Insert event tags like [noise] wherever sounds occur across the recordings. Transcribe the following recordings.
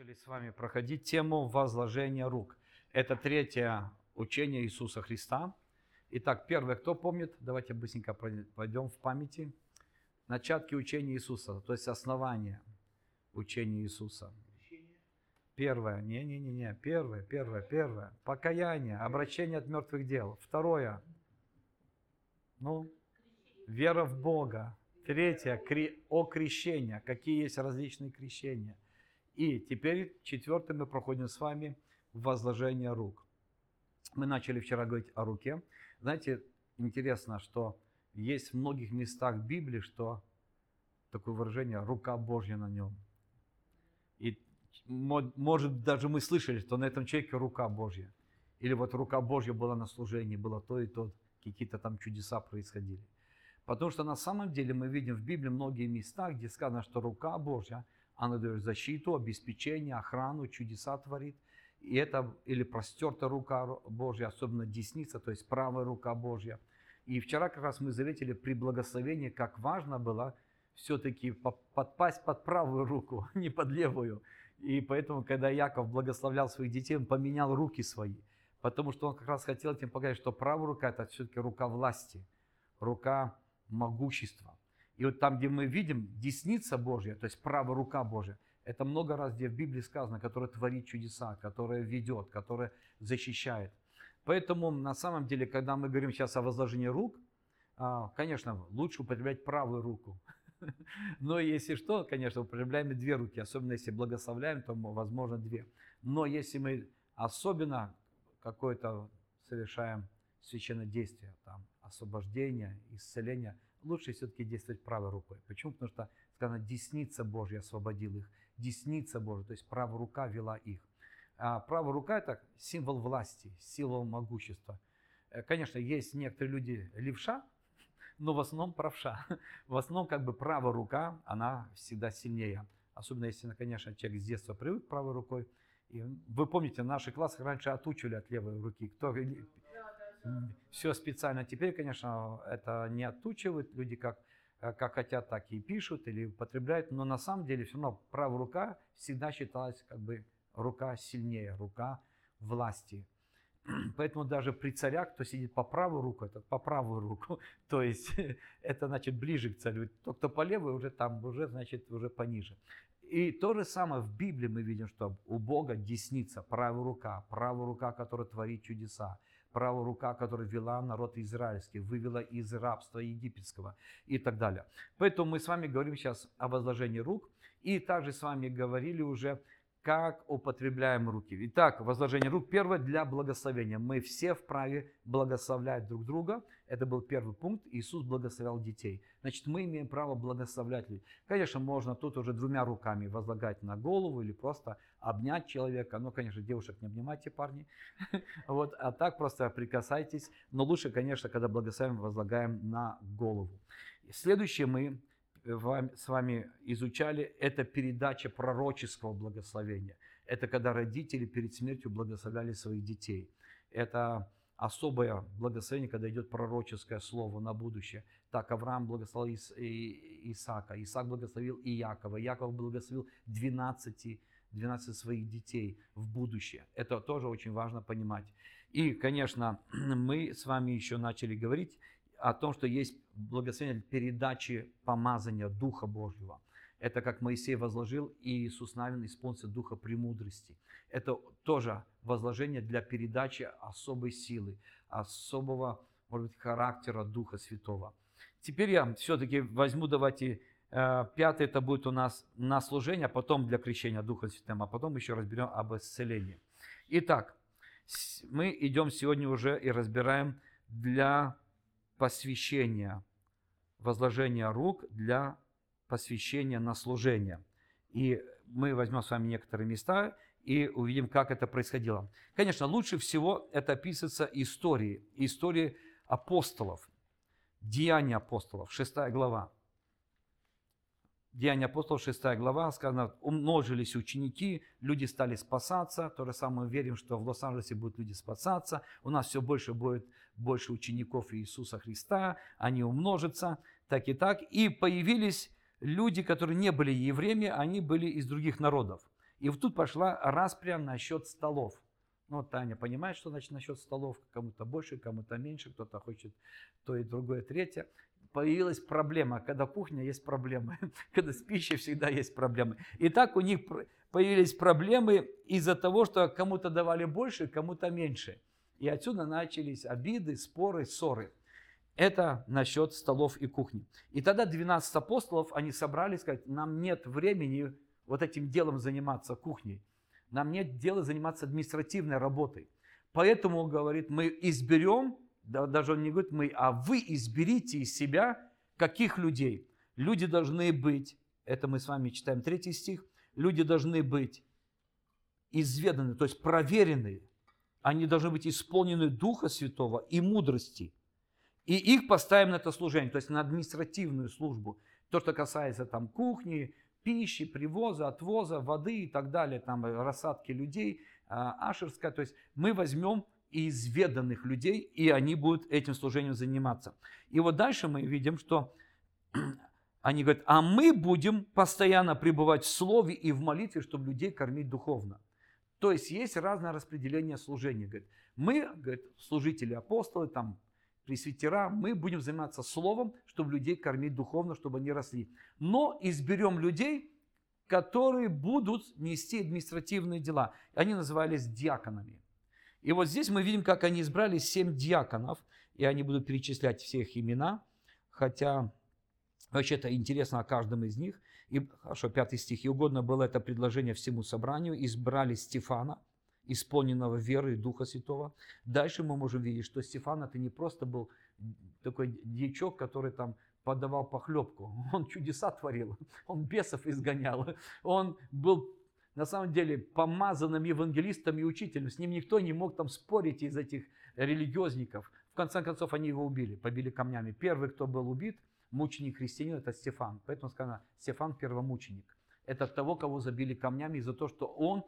начали с вами проходить тему возложения рук. Это третье учение Иисуса Христа. Итак, первое, кто помнит, давайте быстренько пойдем в памяти. Начатки учения Иисуса, то есть основание учения Иисуса. Первое, не-не-не, первое, первое, первое. Покаяние, обращение от мертвых дел. Второе, ну, вера в Бога. Третье, кри... о крещении. Какие есть различные крещения – и теперь четвертый мы проходим с вами возложение рук. Мы начали вчера говорить о руке. Знаете, интересно, что есть в многих местах Библии, что такое выражение «рука Божья на нем». И может даже мы слышали, что на этом человеке рука Божья. Или вот рука Божья была на служении, было то и то, какие-то там чудеса происходили. Потому что на самом деле мы видим в Библии многие места, где сказано, что рука Божья – она дает защиту, обеспечение, охрану, чудеса творит. И это или простертая рука Божья, особенно десница, то есть правая рука Божья. И вчера как раз мы заметили при благословении, как важно было все-таки подпасть под правую руку, не под левую. И поэтому, когда Яков благословлял своих детей, он поменял руки свои. Потому что он как раз хотел этим показать, что правая рука – это все-таки рука власти, рука могущества. И вот там, где мы видим десница Божья, то есть правая рука Божья, это много раз, где в Библии сказано, которая творит чудеса, которая ведет, которая защищает. Поэтому на самом деле, когда мы говорим сейчас о возложении рук, а, конечно, лучше употреблять правую руку. [laughs] Но если что, конечно, употребляем и две руки, особенно если благословляем, то возможно две. Но если мы особенно какое-то совершаем священное действие, там, освобождение, исцеление – лучше все-таки действовать правой рукой. Почему? Потому что сказано, десница Божья освободил их, десница Божья, то есть правая рука вела их. А правая рука – это символ власти, символ могущества. Э, конечно, есть некоторые люди левша, но в основном правша. В основном как бы правая рука, она всегда сильнее. Особенно если, конечно, человек с детства привык правой рукой. И вы помните, наши классы раньше отучивали от левой руки. Кто все специально. Теперь, конечно, это не отучивают люди, как, э, как хотят, так и пишут или употребляют, но на самом деле все равно правая рука всегда считалась как бы рука сильнее, рука власти. [clears throat] Поэтому даже при царях, кто сидит по правую руку, это по правую руку. [laughs] То есть [laughs] это значит ближе к царю. Тот, кто по левой, уже там, уже значит уже пониже. И то же самое в Библии мы видим, что у Бога десница, правая рука, правая рука, которая творит чудеса правая рука, которая вела народ израильский, вывела из рабства египетского и так далее. Поэтому мы с вами говорим сейчас о возложении рук и также с вами говорили уже как употребляем руки. Итак, возложение рук первое для благословения. Мы все вправе благословлять друг друга. Это был первый пункт. Иисус благословлял детей. Значит, мы имеем право благословлять людей. Конечно, можно тут уже двумя руками возлагать на голову или просто обнять человека. Ну, конечно, девушек не обнимайте, парни. [laughs] Вот, а так просто прикасайтесь. Но лучше, конечно, когда благословим, возлагаем на голову. Следующее мы с вами изучали, это передача пророческого благословения. Это когда родители перед смертью благословляли своих детей. Это особое благословение, когда идет пророческое слово на будущее. Так Авраам благословил Исаака, Исаак благословил Иакова, Иаков благословил 12, 12 своих детей в будущее. Это тоже очень важно понимать. И, конечно, [clears throat] мы с вами еще начали говорить о том, что есть благословение передачи помазания Духа Божьего. Это как Моисей возложил, и Иисус Навин исполнился Духа премудрости. Это тоже возложение для передачи особой силы, особого, может быть, характера Духа Святого. Теперь я все-таки возьму, давайте, э, пятый это будет у нас на служение, а потом для крещения Духа Святым, а потом еще разберем об исцелении. Итак, мы идем сегодня уже и разбираем для посвящения, возложения рук для посвящения на служение. И мы возьмем с вами некоторые места и увидим, как это происходило. Конечно, лучше всего это описывается истории, истории апостолов, деяния апостолов, 6 глава. Деяния апостолов, 6 глава, сказано, умножились ученики, люди стали спасаться. То же самое верим, что в Лос-Анджелесе будут люди спасаться. У нас все больше будет больше учеников Иисуса Христа, они умножатся, так и так. И появились люди, которые не были евреями, они были из других народов. И вот тут пошла распря насчет столов. Ну, Таня понимает, что значит насчет столов, кому-то больше, кому-то меньше, кто-то хочет то и другое, третье. Появилась проблема, когда кухня есть проблемы, [laughs] когда с пищей всегда есть проблемы. И так у них появились проблемы из-за того, что кому-то давали больше, кому-то меньше. И отсюда начались обиды, споры, ссоры. Это насчет столов и кухни. И тогда 12 апостолов, они собрались, сказать, нам нет времени вот этим делом заниматься, кухней. Нам нет дела заниматься административной работой. Поэтому, говорит, мы изберем, даже он не говорит мы, а вы изберите из себя каких людей. Люди должны быть, это мы с вами читаем третий стих, люди должны быть изведаны, то есть проверенные. Они должны быть исполнены Духа Святого и мудрости. И их поставим на это служение, то есть на административную службу. То, что касается там кухни, пищи, привоза, отвоза, воды и так далее, там рассадки людей, а, ашерская. То есть мы возьмем изведанных людей, и они будут этим служением заниматься. И вот дальше мы видим, что [clears throat] они говорят, а мы будем постоянно пребывать в слове и в молитве, чтобы людей кормить духовно. То есть есть разное распределение служения. Говорит, мы, говорит, служители, апостолы, там, пресвитера, мы будем заниматься словом, чтобы людей кормить духовно, чтобы они росли. Но изберем людей, которые будут нести административные дела. Они назывались диаконами. И вот здесь мы видим, как они избрали семь диаконов, и они будут перечислять все их имена, хотя вообще это интересно о каждом из них. И, хорошо, пятый стих. «И угодно было это предложение всему собранию, избрали Стефана, исполненного веры и Духа Святого. Дальше мы можем видеть, что Стефан это не просто был такой дьячок, который там подавал похлебку. Он чудеса творил, он бесов изгонял. Он был на самом деле помазанным евангелистом и учителем. С ним никто не мог там спорить из этих религиозников. В конце концов они его убили, побили камнями. Первый, кто был убит, мученик христианин, это Стефан. Поэтому сказано, Стефан первомученик. Это того, кого забили камнями за то, что он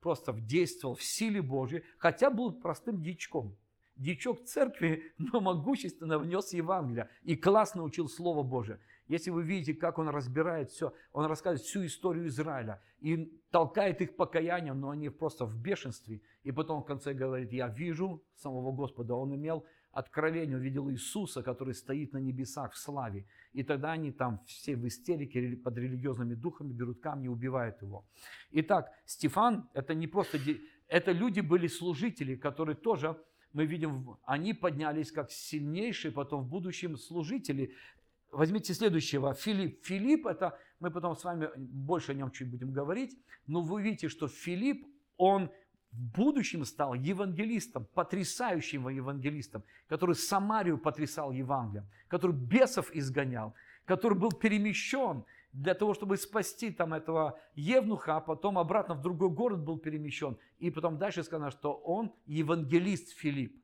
просто действовал в силе Божьей, хотя был простым дичком. Дичок церкви, [laughs] но могущественно внес Евангелие и классно учил Слово Божие. Если вы видите, как он разбирает все, он рассказывает всю историю Израиля и толкает их покаянием, но они просто в бешенстве. И потом в конце говорит, я вижу самого Господа. Он имел откровение, увидел Иисуса, который стоит на небесах в славе. И тогда они там все в истерике под религиозными духами берут камни и убивают его. Итак, Стефан, это не просто... Это люди были служители, которые тоже, мы видим, они поднялись как сильнейшие потом в будущем служители. Возьмите следующего, Филипп. Филипп, это мы потом с вами больше о нем чуть будем говорить, но вы видите, что Филипп, он в будущем стал евангелистом, потрясающим евангелистом, который Самарию потрясал Евангелием, который бесов изгонял, который был перемещен для того, чтобы спасти там этого Евнуха, а потом обратно в другой город был перемещен. И потом дальше сказано, что он евангелист Филипп,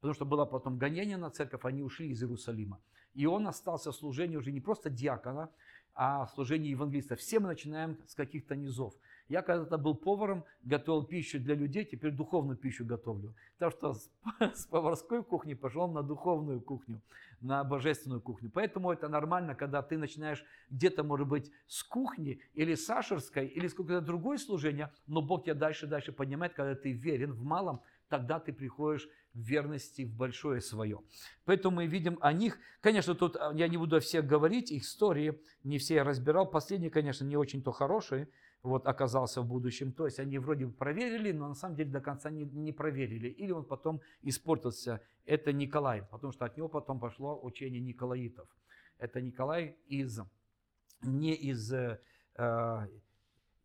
потому что было потом гонение на церковь, они ушли из Иерусалима. И он остался в служении уже не просто диакона, а в служении евангелиста. Все мы начинаем с каких-то низов. Я когда-то был поваром, готовил пищу для людей, теперь духовную пищу готовлю. Так что с, [laughs] с поварской кухни пошел на духовную кухню, на божественную кухню. Поэтому это нормально, когда ты начинаешь где-то, может быть, с кухни или с ашерской, или с какого-то другой служения, но Бог тебя дальше-дальше поднимает, когда ты верен в малом, тогда ты приходишь в верности в большое свое. Поэтому мы видим о них. Конечно, тут а, я не буду о всех говорить, их истории не все я разбирал. Последний, конечно, не очень-то хороший, вот, оказался в будущем. То есть они вроде бы проверили, но на самом деле до конца не, не проверили. Или он потом испортился. Это Николай, потому что от него потом пошло учение Николаитов. Это Николай из, не из, э,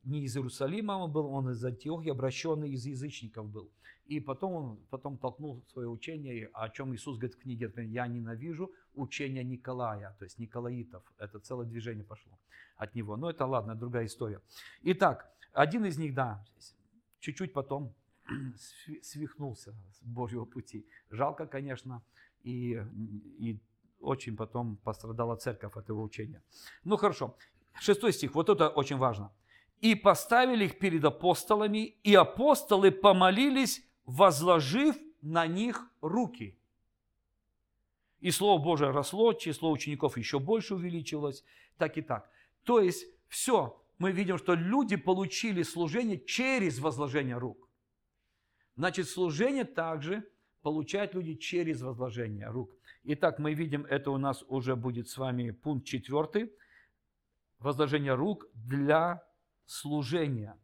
не из Иерусалима он был, он из Антиохии, обращенный из язычников был. И потом он потом толкнул свое учение, о чем Иисус говорит в книге, я ненавижу учение Николая, то есть Николаитов. Это целое движение пошло от него. Но это ладно, другая история. Итак, один из них, да, чуть-чуть потом [clears throat] свихнулся с Божьего пути. Жалко, конечно, и, и очень потом пострадала церковь от его учения. Ну хорошо, шестой стих, вот это очень важно. «И поставили их перед апостолами, и апостолы помолились, возложив на них руки». И Слово Божие росло, число учеников еще больше увеличилось, так и так. То есть все, мы видим, что люди получили служение через возложение рук. Значит, служение также получают люди через возложение рук. Итак, мы видим, это у нас уже будет с вами пункт четвертый. Возложение рук для служения.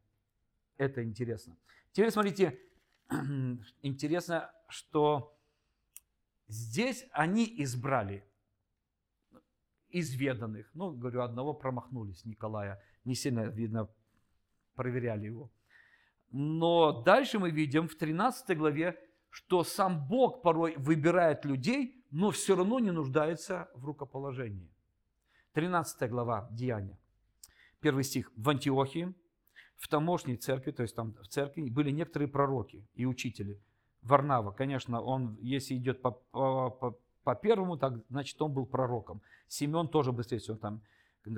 Это интересно. Теперь смотрите, [clears throat] интересно, что здесь они избрали изведанных. Ну, говорю, одного промахнулись, Николая. Не сильно, видно, проверяли его. Но дальше мы видим в 13 главе, что сам Бог порой выбирает людей, но все равно не нуждается в рукоположении. 13 глава Деяния. Первый стих. В Антиохии, в тамошней церкви, то есть там в церкви, были некоторые пророки и учители. Варнава, конечно, он, если идет по, по, по, первому, так, значит, он был пророком. Семен тоже быстрее всего там,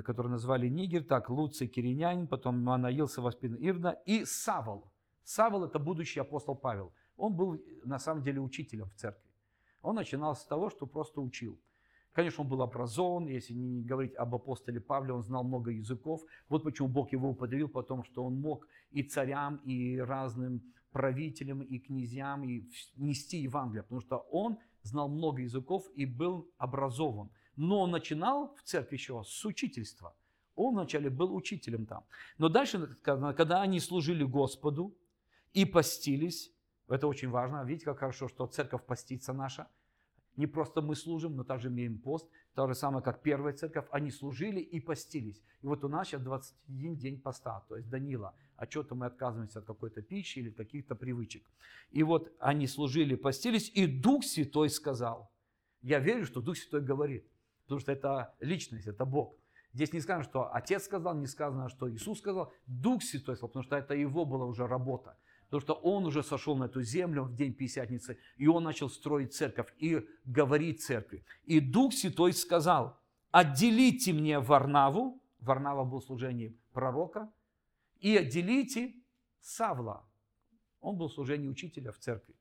который назвали Нигер, так, Луций Киринянин, потом Манаил, Саваспин Ирна и Савол. Савол – это будущий апостол Павел. Он был, на самом деле, учителем в церкви. Он начинал с того, что просто учил. Конечно, он был образован, если не говорить об апостоле Павле, он знал много языков. Вот почему Бог его употребил, потому что он мог и царям, и разным правителям, и князьям и нести Евангелие, потому что он знал много языков и был образован. Но он начинал в церкви еще с учительства. Он вначале был учителем там. Но дальше, когда они служили Господу и постились, это очень важно, видите, как хорошо, что церковь постится наша – не просто мы служим, но также имеем пост. То же самое, как первая церковь. Они служили и постились. И вот у нас сейчас 21 день поста. То есть Данила, а что-то мы отказываемся от какой-то пищи или каких-то привычек. И вот они служили, постились, и Дух Святой сказал. Я верю, что Дух Святой говорит. Потому что это личность, это Бог. Здесь не сказано, что Отец сказал, не сказано, что Иисус сказал. Дух Святой сказал, потому что это его была уже работа. Потому что он уже сошел на эту землю в день Пятидесятницы, и он начал строить церковь и говорить церкви. И Дух Святой сказал, отделите мне Варнаву, Варнава был служением пророка, и отделите Савла, он был служением учителя в церкви.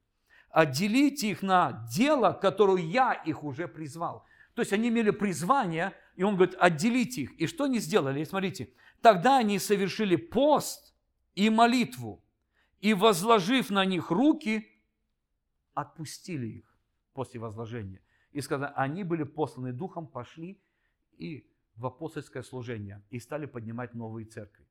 Отделите их на дело, которое я их уже призвал. То есть они имели призвание, и он говорит, отделите их. И что они сделали? Смотрите, тогда они совершили пост и молитву и, возложив на них руки, отпустили их после возложения. И сказали, они были посланы Духом, пошли и в апостольское служение, и стали поднимать новые церкви.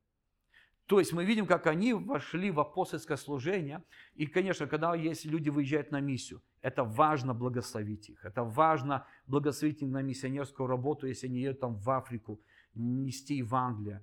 То есть мы видим, как они вошли в апостольское служение. И, конечно, когда есть люди выезжают на миссию, это важно благословить их. Это важно благословить их на миссионерскую работу, если они едут там в Африку, нести Евангелие,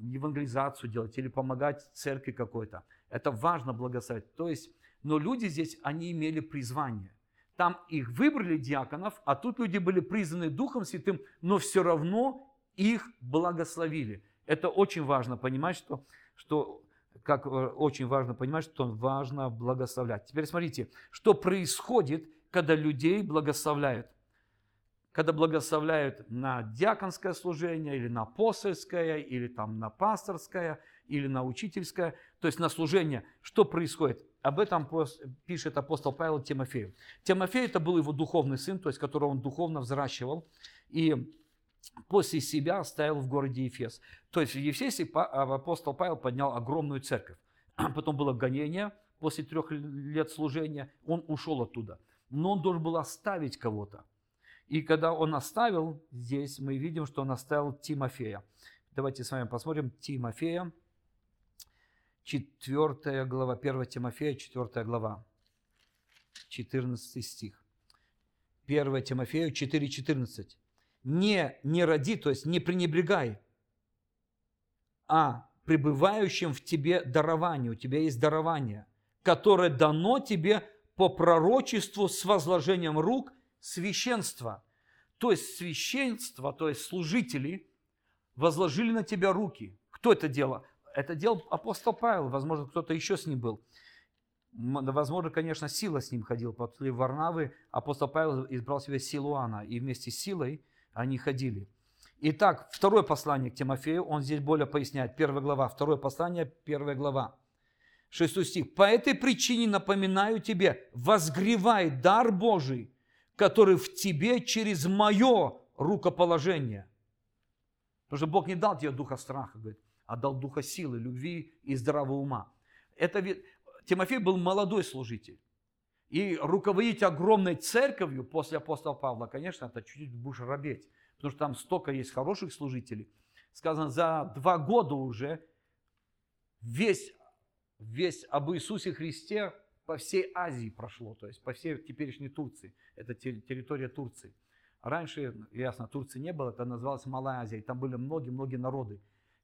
евангелизацию делать или помогать церкви какой-то. Это важно благословить. То есть, но люди здесь, они имели призвание. Там их выбрали диаконов, а тут люди были призваны Духом Святым, но все равно их благословили. Это очень важно понимать, что, что как э, очень важно понимать, что важно благословлять. Теперь смотрите, что происходит, когда людей благословляют когда благословляют на диаконское служение, или на апостольское, или там на пасторское, или на учительское, то есть на служение, что происходит? Об этом пишет апостол Павел Тимофею. Тимофей это был его духовный сын, то есть которого он духовно взращивал, и после себя оставил в городе Ефес. То есть в Ефесе апостол Павел поднял огромную церковь. [clears throat] Потом было гонение, после трех лет служения он ушел оттуда. Но он должен был оставить кого-то. И когда он оставил здесь, мы видим, что он оставил Тимофея. Давайте с вами посмотрим Тимофея, 4 глава, 1 Тимофея, 4 глава, 14 стих. 1 Тимофею 4,14. Не, не роди, то есть не пренебрегай, а пребывающим в тебе дарованию. У тебя есть дарование, которое дано тебе по пророчеству с возложением рук священства. То есть священство, то есть служители возложили на тебя руки. Кто это делал? Это делал апостол Павел, возможно, кто-то еще с ним был. Возможно, конечно, Сила с ним ходил. После Варнавы апостол Павел избрал себе Силуана, и вместе с Силой они ходили. Итак, второе послание к Тимофею, он здесь более поясняет. Первая глава, второе послание, первая глава. Шестой стих. «По этой причине напоминаю тебе, возгревай дар Божий, который в тебе через мое рукоположение. Потому что Бог не дал тебе духа страха, говорит, а дал духа силы, любви и здравого ума. Это, Тимофей был молодой служитель. И руководить огромной церковью после апостола Павла, конечно, это чуть-чуть будешь робеть. Потому что там столько есть хороших служителей. Сказано, за два года уже весь, весь об Иисусе Христе по всей Азии прошло, то есть по всей теперешней Турции. Это территория Турции. Раньше, ясно, Турции не было, это называлось Малая Азия, и там были многие-многие народы,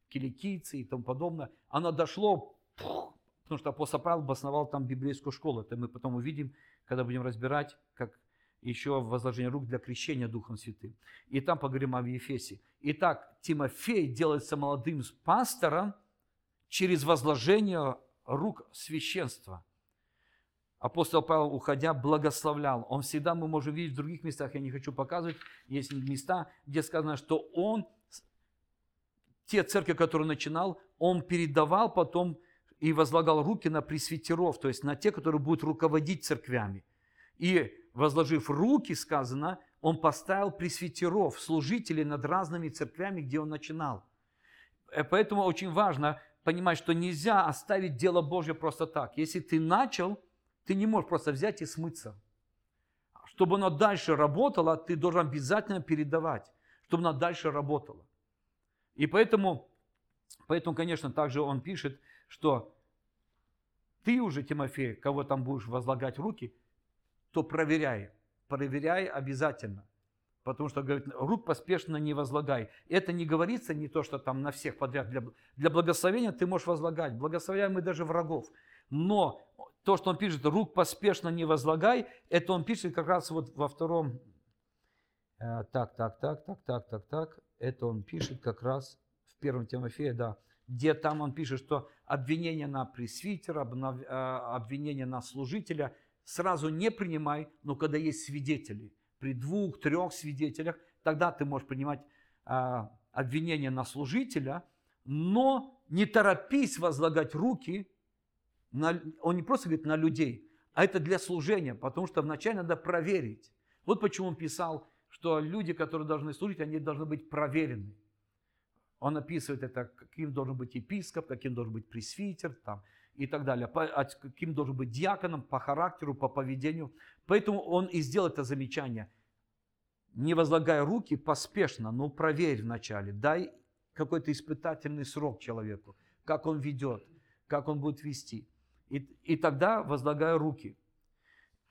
киликийцы и тому подобное. Оно дошло, потому что апостол Павел обосновал там библейскую школу. Это мы потом увидим, когда будем разбирать, как еще возложение рук для крещения Духом Святым. И там поговорим о Ефесе. Итак, Тимофей делается молодым пастором через возложение рук священства апостол Павел, уходя, благословлял. Он всегда, мы можем видеть в других местах, я не хочу показывать, есть места, где сказано, что он, те церкви, которые начинал, он передавал потом и возлагал руки на пресвитеров, то есть на те, которые будут руководить церквями. И возложив руки, сказано, он поставил пресвитеров, служителей над разными церквями, где он начинал. Э, поэтому очень важно понимать, что нельзя оставить дело Божье просто так. Если ты начал, ты не можешь просто взять и смыться. Чтобы оно дальше работало, ты должен обязательно передавать, чтобы оно дальше работало. И поэтому, поэтому, конечно, также он пишет, что ты уже, Тимофей, кого там будешь возлагать руки, то проверяй. Проверяй обязательно. Потому что, говорит, рук поспешно не возлагай. Это не говорится не то, что там на всех подряд. Для, для благословения ты можешь возлагать. Благословляем мы даже врагов. Но то, что он пишет, рук поспешно не возлагай, это он пишет как раз вот во втором, э, так, так, так, так, так, так, так, это он пишет как раз в первом Тимофея, да, где там он пишет, что обвинение на пресвитера, э, обвинение на служителя сразу не принимай, но когда есть свидетели, при двух, трех свидетелях, тогда ты можешь принимать э, обвинение на служителя, но не торопись возлагать руки на, он не просто говорит на людей, а это для служения, потому что вначале надо проверить. Вот почему он писал, что люди, которые должны служить, они должны быть проверены. Он описывает это, каким должен быть епископ, каким должен быть пресвитер там, и так далее, а каким должен быть диаконом по характеру, по поведению. Поэтому он и сделал это замечание. Не возлагая руки поспешно, но проверь вначале, дай какой-то испытательный срок человеку, как он ведет, как он будет вести. И, и тогда возлагаю руки.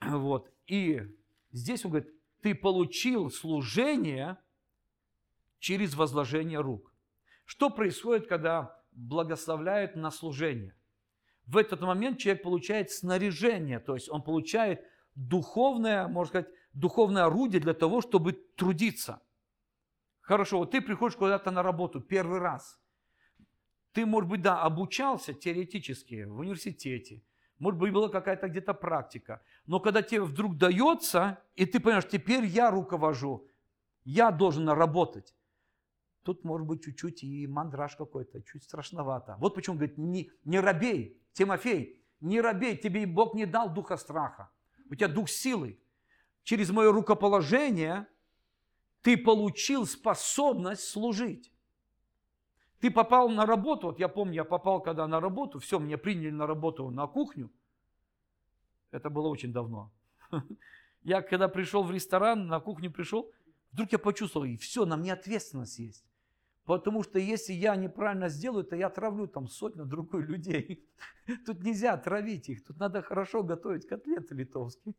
[clears throat] Вот. И здесь он говорит, ты получил служение через возложение рук. Что происходит, когда благословляют на служение? В этот момент человек получает снаряжение, то есть он получает духовное, можно сказать, духовное орудие для того, чтобы трудиться. Хорошо, вот ты приходишь куда-то на работу первый раз – ты, может быть, да, обучался теоретически в университете, может быть, была какая-то где-то практика, но когда тебе вдруг дается, и ты понимаешь, теперь я руковожу, я должен работать, тут может быть чуть-чуть и мандраж какой-то, чуть страшновато. Вот почему говорит, не, не робей, Тимофей, не робей, тебе Бог не дал духа страха, у тебя дух силы. Через мое рукоположение ты получил способность служить. Ты попал на работу, вот я помню, я попал когда на работу, все, меня приняли на работу на кухню. Это было очень давно. [laughs] Я когда пришел в ресторан, на кухню пришел, вдруг я почувствовал, и все, на мне ответственность есть. Потому что если я неправильно сделаю, то я травлю там сотню другой людей. [laughs] Тут нельзя травить их, тут надо хорошо готовить котлеты литовские.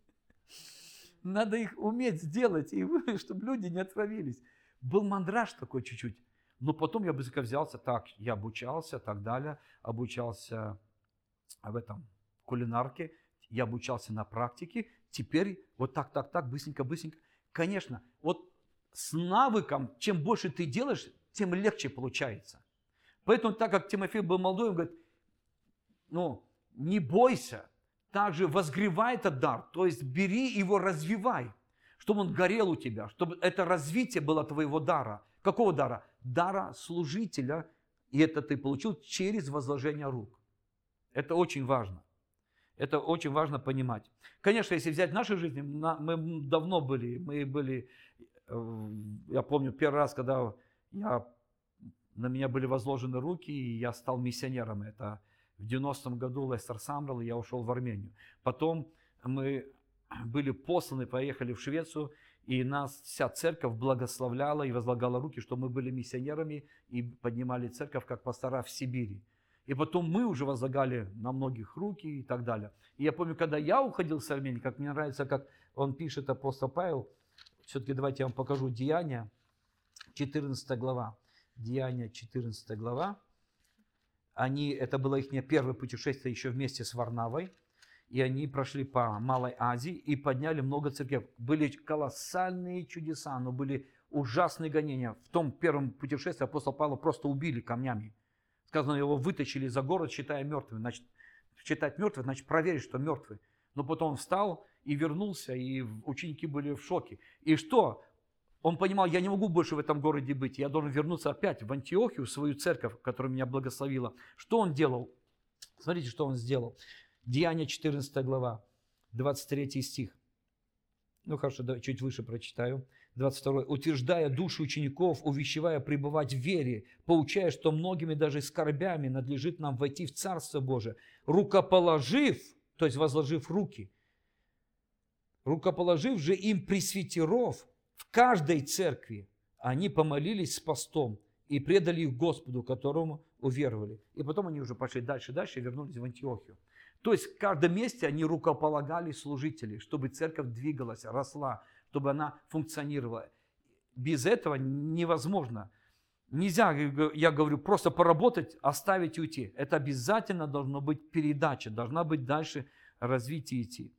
Надо их уметь сделать, и [laughs] чтобы люди не отравились. Был мандраж такой чуть-чуть. Но потом я быстренько взялся, так, я обучался, так далее, обучался в этом кулинарке, я обучался на практике, теперь вот так, так, так, быстренько, быстренько. Конечно, вот с навыком, чем больше ты делаешь, тем легче получается. Поэтому, так как Тимофей был молодой, он говорит, ну, не бойся, также возгревай этот дар, то есть бери его, развивай, чтобы он горел у тебя, чтобы это развитие было твоего дара. Какого дара? Дара служителя, и это ты получил через возложение рук. Это очень важно. Это очень важно понимать. Конечно, если взять наши жизни, мы давно были, мы были, э, я помню первый раз, когда я на меня были возложены руки, и я стал миссионером. Это в 90-м году Лестер Самрал, и я ушел в Армению. Потом мы были посланы, поехали в Швецию, и нас вся церковь благословляла и возлагала руки, что мы были миссионерами и поднимали церковь как пастора в Сибири. И потом мы уже возлагали на многих руки и так далее. И я помню, когда я уходил с Армении, как мне нравится, как он пишет, апостол Павел, все-таки давайте я вам покажу Деяния, 14 глава. Деяния, 14 глава. Они, это было их первое путешествие еще вместе с Варнавой и они прошли по Малой Азии и подняли много церквей. Были колоссальные чудеса, но были ужасные гонения. В том первом путешествии апостол Павла просто убили камнями. Сказано, его вытащили за город, считая мертвым. Значит, считать мертвым, значит проверить, что мертвый. Но потом встал и вернулся, и ученики были в шоке. И что? Он понимал, я не могу больше в этом городе быть, я должен вернуться опять в Антиохию, в свою церковь, которая меня благословила. Что он делал? Смотрите, что он сделал. Деяния 14 глава, 23 стих. Ну хорошо, давай чуть выше прочитаю. 22. «Утверждая души учеников, увещевая пребывать в вере, поучая, что многими даже скорбями надлежит нам войти в Царство Божие, рукоположив, то есть возложив руки, рукоположив же им пресвитеров в каждой церкви, они помолились с постом и предали их Господу, которому уверовали. И потом они уже пошли дальше, дальше и вернулись в Антиохию. То есть в каждом месте они рукополагали служителей, чтобы церковь двигалась, росла, чтобы она функционировала. Без этого невозможно. Нельзя, я говорю, просто поработать, оставить и уйти. Это обязательно должно быть передача, должна быть дальше развитие идти.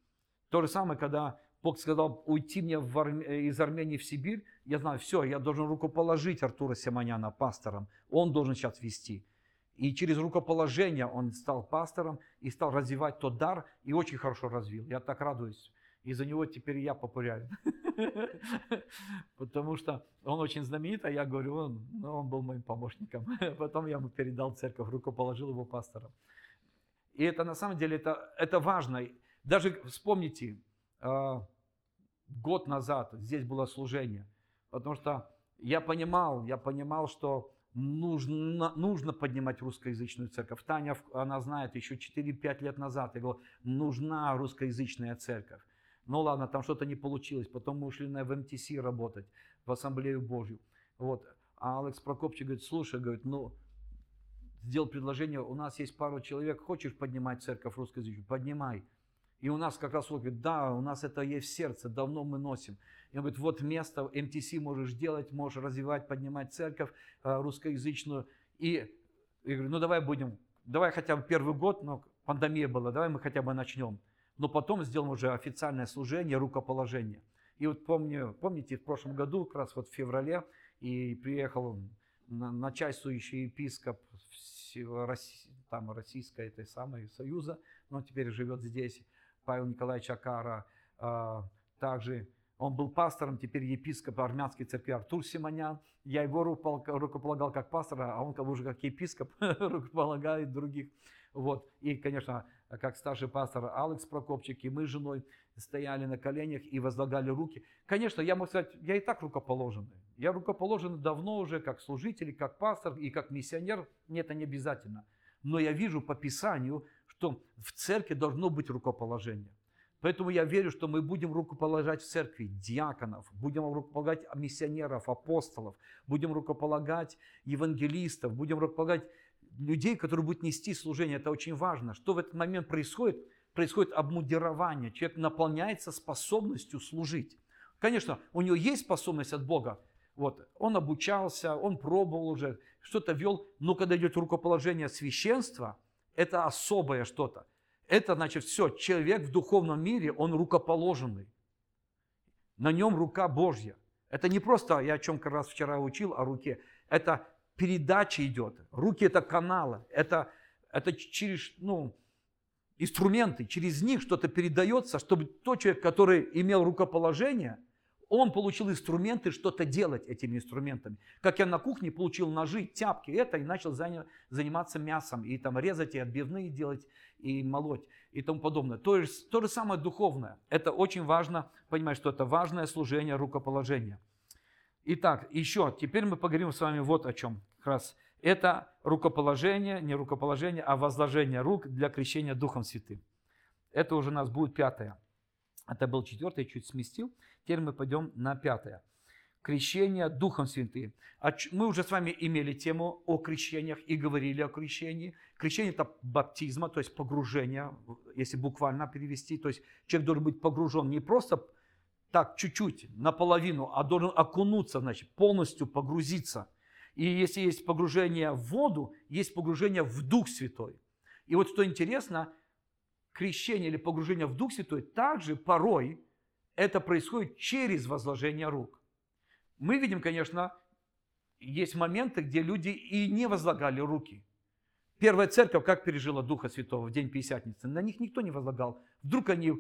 То же самое, когда Бог сказал уйти мне Арм... из Армении в Сибирь, я знаю, все, я должен рукоположить Артура Симоняна пастором, он должен сейчас вести. И через рукоположение он стал пастором и стал развивать тот дар, и очень хорошо развил. Я так радуюсь. Из-за него теперь я популярен. [laughs] Потому что он очень знаменит, а я говорю, он, ну, он был моим помощником. [laughs] Потом я ему передал церковь, рукоположил его пастором. И это на самом деле это, это важно. Даже вспомните, а, год назад здесь было служение. Потому что я понимал, я понимал, что нужно, нужно поднимать русскоязычную церковь. Таня, она знает, еще 4-5 лет назад, я говорил, нужна русскоязычная церковь. Ну ладно, там что-то не получилось, потом мы ушли на ВМТС работать, в Ассамблею Божью. Вот. А Алекс Прокопчик говорит, слушай, говорит, ну, сделал предложение, у нас есть пару человек, хочешь поднимать церковь русскоязычную? Поднимай. И у нас как раз он говорит, да, у нас это есть в сердце, давно мы носим. И он говорит, вот место, МТС можешь делать, можешь развивать, поднимать церковь э, русскоязычную. И я говорю, ну давай будем, давай хотя бы первый год, но пандемия была, давай мы хотя бы начнем. Но потом сделаем уже официальное служение, рукоположение. И вот помню, помните, в прошлом году, как раз вот в феврале, и приехал начальствующий епископ там, российской этой самой союза, но теперь живет здесь. Павел Николаевич Акара, а, также он был пастором, теперь епископ армянской церкви Артур Симонян. Я его рукополагал как пастора, а он уже как епископ [laughs] рукополагает других. Вот. И, конечно, как старший пастор Алекс Прокопчик, и мы с женой стояли на коленях и возлагали руки. Конечно, я могу сказать, я и так рукоположенный. Я рукоположен давно уже как служитель, как пастор и как миссионер. Мне это не обязательно. Но я вижу по Писанию, что в церкви должно быть рукоположение. Поэтому я верю, что мы будем рукополагать в церкви диаконов, будем рукополагать миссионеров, апостолов, будем рукополагать евангелистов, будем рукополагать людей, которые будут нести служение. Это очень важно. Что в этот момент происходит? Происходит обмундирование. Человек наполняется способностью служить. Конечно, у него есть способность от Бога. Вот, он обучался, он пробовал уже, что-то вел, но когда идет рукоположение священства – это особое что-то. Это значит все, человек в духовном мире, он рукоположенный. На нем рука Божья. Это не просто, я о чем как раз вчера учил, о руке. Это передача идет. Руки это каналы. Это, это через ну, инструменты. Через них что-то передается, чтобы тот человек, который имел рукоположение – он получил инструменты что-то делать этими инструментами. Как я на кухне получил ножи, тяпки, это, и начал заниматься мясом, и там резать, и отбивные делать, и молоть, и тому подобное. То, есть, то же самое духовное. Это очень важно понимать, что это важное служение рукоположения. Итак, еще, теперь мы поговорим с вами вот о чем. Как раз Это рукоположение, не рукоположение, а возложение рук для крещения Духом Святым. Это уже у нас будет пятое. Это был четвертый, чуть сместил. Теперь мы пойдем на пятое. Крещение Духом Святым. Мы уже с вами имели тему о крещениях и говорили о крещении. Крещение – это баптизма, то есть погружение, если буквально перевести. То есть человек должен быть погружен не просто так чуть-чуть, наполовину, а должен окунуться, значит, полностью погрузиться. И если есть погружение в воду, есть погружение в Дух Святой. И вот что интересно, крещение или погружение в Дух Святой также порой это происходит через возложение рук. Мы видим, конечно, есть моменты, где люди и не возлагали руки. Первая церковь как пережила Духа Святого в день Пятидесятницы? На них никто не возлагал. Вдруг они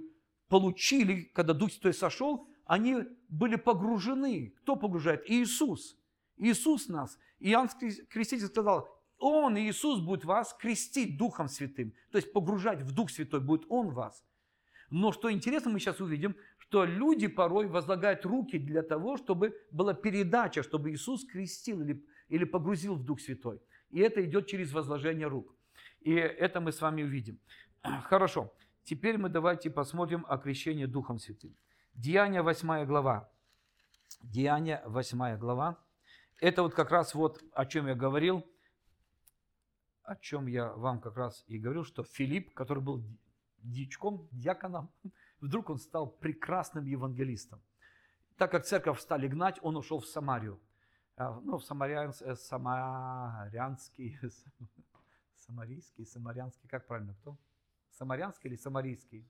получили, когда Дух Святой сошел, они были погружены. Кто погружает? Иисус. Иисус нас. Иоанн Креститель сказал, Он, Иисус, будет вас крестить Духом Святым. То есть погружать в Дух Святой будет Он вас. Но что интересно, мы сейчас увидим, что люди порой возлагают руки для того, чтобы была передача, чтобы Иисус крестил или, или погрузил в Дух Святой. И это идет через возложение рук. И это мы с вами увидим. [clears throat] Хорошо. Теперь мы давайте посмотрим о крещении Духом Святым. Деяние 8 глава. Деяние 8 глава. Это вот как раз вот о чем я говорил, о чем я вам как раз и говорил, что Филипп, который был дичком, диаконом, [laughs] вдруг он стал прекрасным евангелистом. Так как церковь стали гнать, он ушел в Самарию. А, ну, в Самарянс, э, Самарянский, [laughs] Самарийский, Самарянский, как правильно, кто? Самарянский или Самарийский?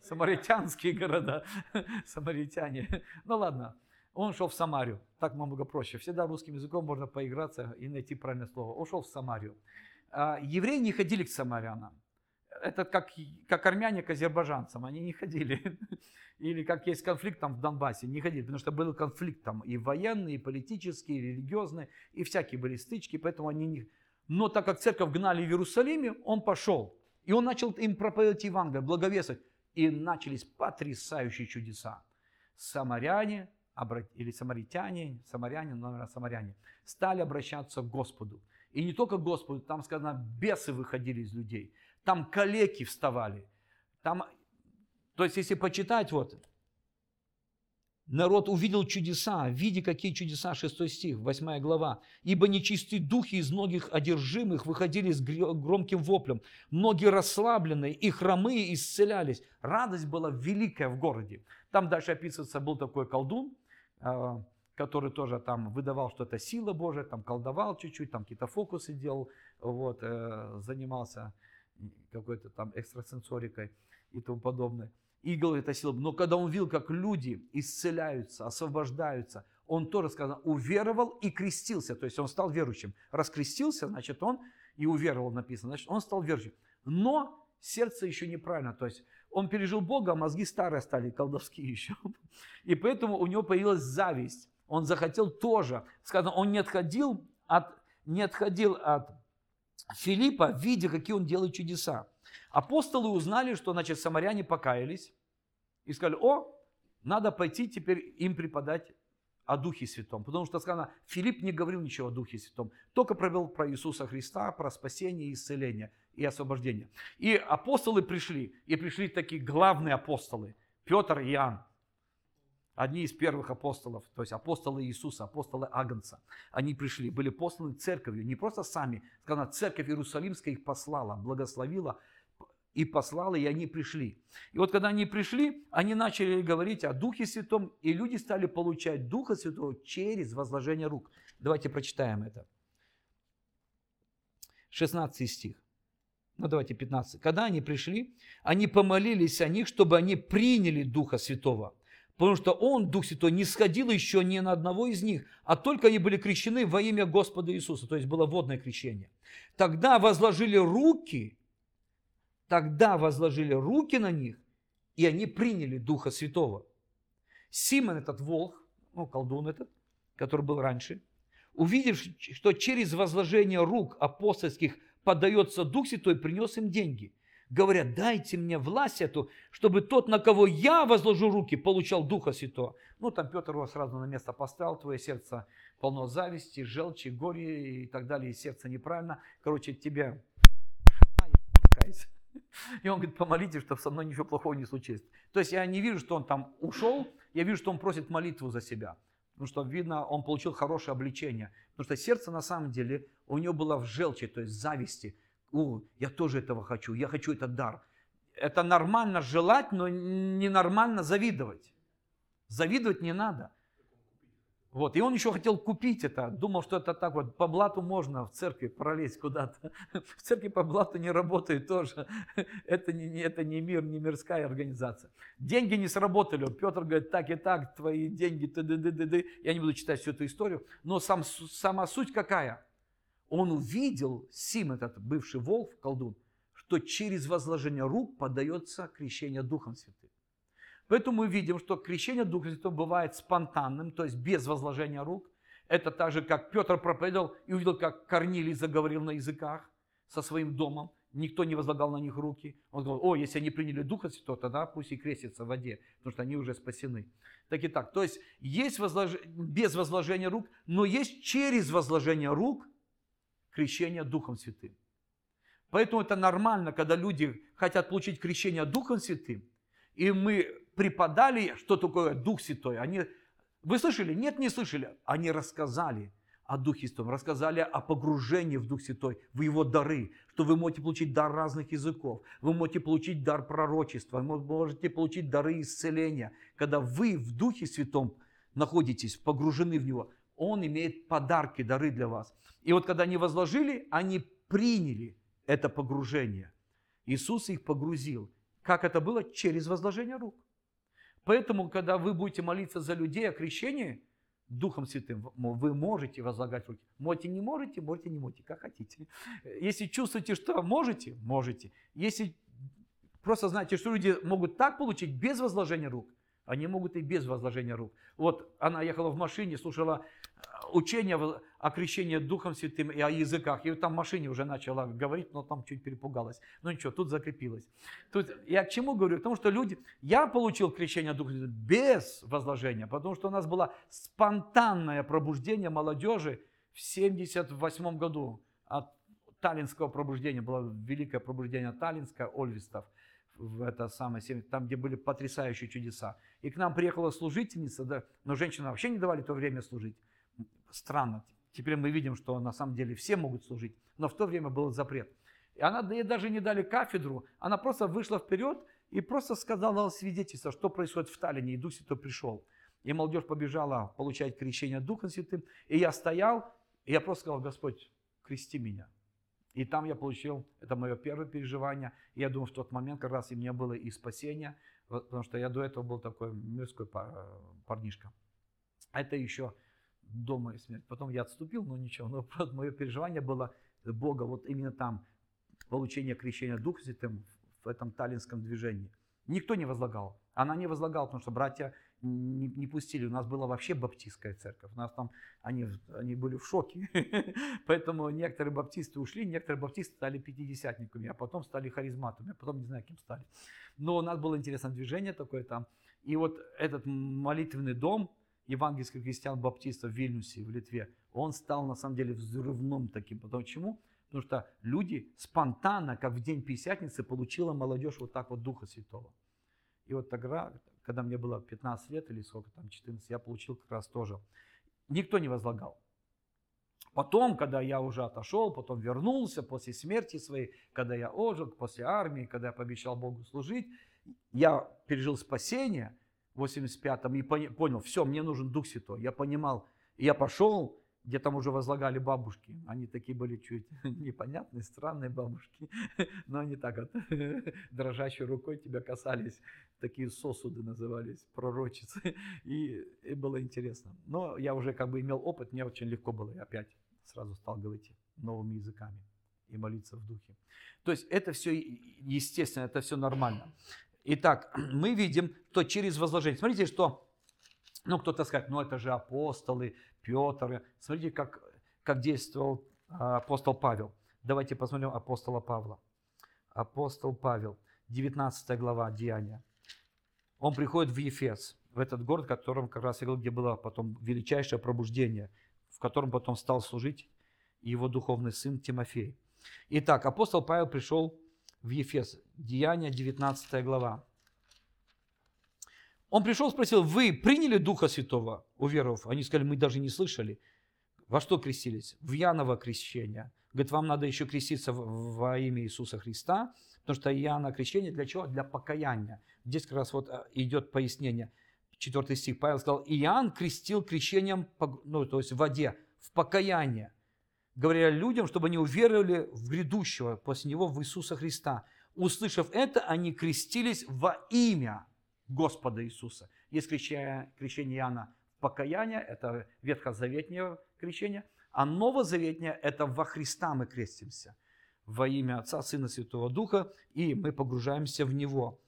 Самаритянские города, [laughs] самаритяне. Ну ладно, он шел в Самарию. Так намного проще. Всегда русским языком можно поиграться и найти правильное слово. Он шел в Самарию. А евреи не ходили к самарянам. Это как, как армяне к азербайджанцам. Они не ходили. [laughs] Или как есть конфликт там в Донбассе. Не ходили, потому что был конфликт там и военный, и политический, и религиозный. И всякие были стычки, поэтому они не... Но так как церковь гнали в Иерусалиме, он пошел. И он начал им проповедовать Евангелие, благовествовать. И начались потрясающие чудеса. Самаряне, или самаритяне, самаряне, наверное, самаряне, стали обращаться к Господу. И не только Господу, там сказано, бесы выходили из людей, там калеки вставали. Там, то есть, если почитать, вот, Народ увидел чудеса, видя какие чудеса, 6 стих, 8 глава. «Ибо нечистые духи из многих одержимых выходили с громким воплем, многие расслабленные и хромые исцелялись». Радость была великая в городе. Там дальше описывается, был такой колдун, а, который тоже там выдавал, что это сила Божия, там колдовал чуть-чуть, там какие-то фокусы делал, вот, э, занимался какой-то там экстрасенсорикой и тому подобное игл это сила. Но когда он видел, как люди исцеляются, освобождаются, он тоже, сказано, уверовал и крестился. То есть он стал верующим. Раскрестился, значит, он и уверовал, написано, значит, он стал верующим. Но сердце еще неправильно. То есть он пережил Бога, а мозги старые стали, колдовские [laughs] еще. И поэтому у него появилась зависть. Он захотел тоже. Сказано, он не отходил от, не отходил от Филиппа, видя, какие он делает чудеса. Апостолы узнали, что, значит, самаряне покаялись и сказали, о, надо пойти теперь им преподать о Духе Святом. Потому что сказано, Филипп не говорил ничего о Духе Святом, только провел про Иисуса Христа, про спасение, исцеление и освобождение. И апостолы пришли, и пришли такие главные апостолы, Петр и Иоанн, одни из первых апостолов, то есть апостолы Иисуса, апостолы Агнца. Они пришли, были посланы церковью, не просто сами, сказано, церковь Иерусалимская их послала, благословила, и послала, и они пришли. И вот когда они пришли, они начали говорить о Духе Святом, и люди стали получать Духа Святого через возложение рук. Давайте прочитаем это. 16 стих. Ну давайте 15. Когда они пришли, они помолились о них, чтобы они приняли Духа Святого. Потому что Он, Дух Святой, не сходил еще ни на одного из них, а только они были крещены во имя Господа Иисуса. То есть было водное крещение. Тогда возложили руки Тогда возложили руки на них, и они приняли Духа Святого. Симон, этот волк, ну, колдун этот, который был раньше, увидев, что через возложение рук апостольских подается Дух Святой, принес им деньги. Говорят, дайте мне власть эту, чтобы тот, на кого я возложу руки, получал Духа Святого. Ну, там Петр его сразу на место поставил, твое сердце полно зависти, желчи, горе и так далее, и сердце неправильно. Короче, тебе [laughs] и он говорит, помолитесь, чтобы со мной ничего плохого не случилось. То есть я не вижу, что он там ушел, я вижу, что он просит молитву за себя. Потому что, видно, он получил хорошее обличение. Потому что сердце, на самом деле, у него было в желчи, то есть зависти. О, я тоже этого хочу, я хочу этот дар. Это нормально желать, но ненормально завидовать. Завидовать не надо. Вот. И он еще хотел купить это, думал, что это так вот, по блату можно в церкви пролезть куда-то. [laughs] В церкви по блату не работает тоже. [laughs] Это не, это не мир, не мирская организация. Деньги не сработали. Петр говорит, так и так, твои деньги, ты ды ды ды ды Я не буду читать всю эту историю, но сам, сама суть какая? Он увидел, Сим, этот бывший волк, колдун, что через возложение рук подается крещение Духом Святым. Поэтому мы видим, что крещение Духа Святого бывает спонтанным, то есть без возложения рук. Это так же, как Петр проповедовал и увидел, как Корнилий заговорил на языках со своим домом. Никто не возлагал на них руки. Он говорил, о, если они приняли Духа Святого, тогда пусть и крестятся в воде, потому что они уже спасены. Так и так. То есть есть возлож... без возложения рук, но есть через возложение рук крещение Духом Святым. Поэтому это нормально, когда люди хотят получить крещение Духом Святым, и мы преподали, что такое Дух Святой. Они, вы слышали? Нет, не слышали. Они рассказали о Духе Святом, рассказали о погружении в Дух Святой, в Его дары, что вы можете получить дар разных языков, вы можете получить дар пророчества, вы можете получить дары исцеления. Когда вы в Духе Святом находитесь, погружены в Него, Он имеет подарки, дары для вас. И вот когда они возложили, они приняли это погружение. Иисус их погрузил. Как это было? Через возложение рук. Поэтому, когда вы будете молиться за людей о крещении Духом Святым, вы можете возлагать руки. Можете, не можете, можете, не можете, как хотите. Если чувствуете, что можете, можете. Если просто знаете, что люди могут так получить без возложения рук, они могут и без возложения рук. Вот она ехала в машине, слушала учение о крещении Духом Святым и о языках. И там в машине уже начала говорить, но там чуть перепугалась. Ну ничего, тут закрепилась. Тут я к чему говорю? К тому, что люди... Я получил крещение Духом Святым без возложения, потому что у нас было спонтанное пробуждение молодежи в 78 году от Таллинского пробуждения. Было великое пробуждение Таллинское, Ольвистов в это самое, там, где были потрясающие чудеса. И к нам приехала служительница, да, но женщины вообще не давали то время служить странно. Теперь мы видим, что на самом деле все могут служить, но в то время был запрет. И она ей даже не дали кафедру, она просто вышла вперед и просто сказала свидетельство, что происходит в Таллине, и Дух Святой пришел. И молодежь побежала получать крещение Духом Святым, и я стоял, и я просто сказал, Господь, крести меня. И там я получил, это мое первое переживание, и я думаю, в тот момент как раз и мне было и спасение, потому что я до этого был такой мирской парнишка. А это еще до моей смерти. Потом я отступил, но ничего. Но [laughs] мое переживание было Бога вот именно там, получение крещения Духа Святым в этом таллинском движении. Никто не возлагал. Она не возлагала, потому что братья не, не пустили. У нас была вообще баптистская церковь. У нас там они, они были в шоке. [laughs] Поэтому некоторые баптисты ушли, некоторые баптисты стали пятидесятниками, а потом стали харизматами, а потом не знаю, кем стали. Но у нас было интересное движение такое там. И вот этот молитвенный дом, евангельских христиан-баптистов в Вильнюсе, в Литве, он стал на самом деле взрывным таким. Почему? Потому что люди спонтанно, как в день Пятидесятницы, получила молодежь вот так вот Духа Святого. И вот тогда, когда мне было 15 лет или сколько там, 14, я получил как раз тоже. Никто не возлагал. Потом, когда я уже отошел, потом вернулся после смерти своей, когда я ожил, после армии, когда я пообещал Богу служить, я пережил спасение – 85-м и понял, все, мне нужен Дух Святой. Я понимал, я пошел, где там уже возлагали бабушки. Они такие были чуть [laughs] непонятные, странные бабушки. [laughs] Но они так вот [laughs] дрожащей рукой тебя касались. Такие сосуды назывались, пророчицы. И, и было интересно. Но я уже как бы имел опыт, мне очень легко было. Я опять сразу стал говорить новыми языками и молиться в духе. То есть это все естественно, это все нормально. Итак, [clears throat] мы видим, что через возложение. Смотрите, что, ну кто-то скажет, ну это же апостолы, Петр. Смотрите, как, как действовал а, апостол Павел. Давайте посмотрим апостола Павла. Апостол Павел, 19 глава Деяния. Он приходит в Ефес, в этот город, в котором как раз я говорил, где было потом величайшее пробуждение в котором потом стал служить его духовный сын Тимофей. Итак, апостол Павел пришел в Ефес, Деяния 19 глава. Он пришел, спросил, вы приняли Духа Святого, уверовав? Они сказали, мы даже не слышали. Во что крестились? В Яново крещение. Говорит, вам надо еще креститься во имя Иисуса Христа, потому что Иоанна крещение для чего? Для покаяния. Здесь как раз вот э, идет пояснение. Четвертый стих. Павел сказал, Иоанн крестил крещением, ну, то есть в воде, в покаяние, говоря людям, чтобы они уверовали в грядущего после него, в Иисуса Христа. Услышав это, они крестились во имя Господа Иисуса. Есть крещение, крещение Иоанна покаяние, это ветхозаветнее крещение, а новозаветнее – это во Христа мы крестимся во имя Отца, Сына, Святого Духа, и мы погружаемся в Него,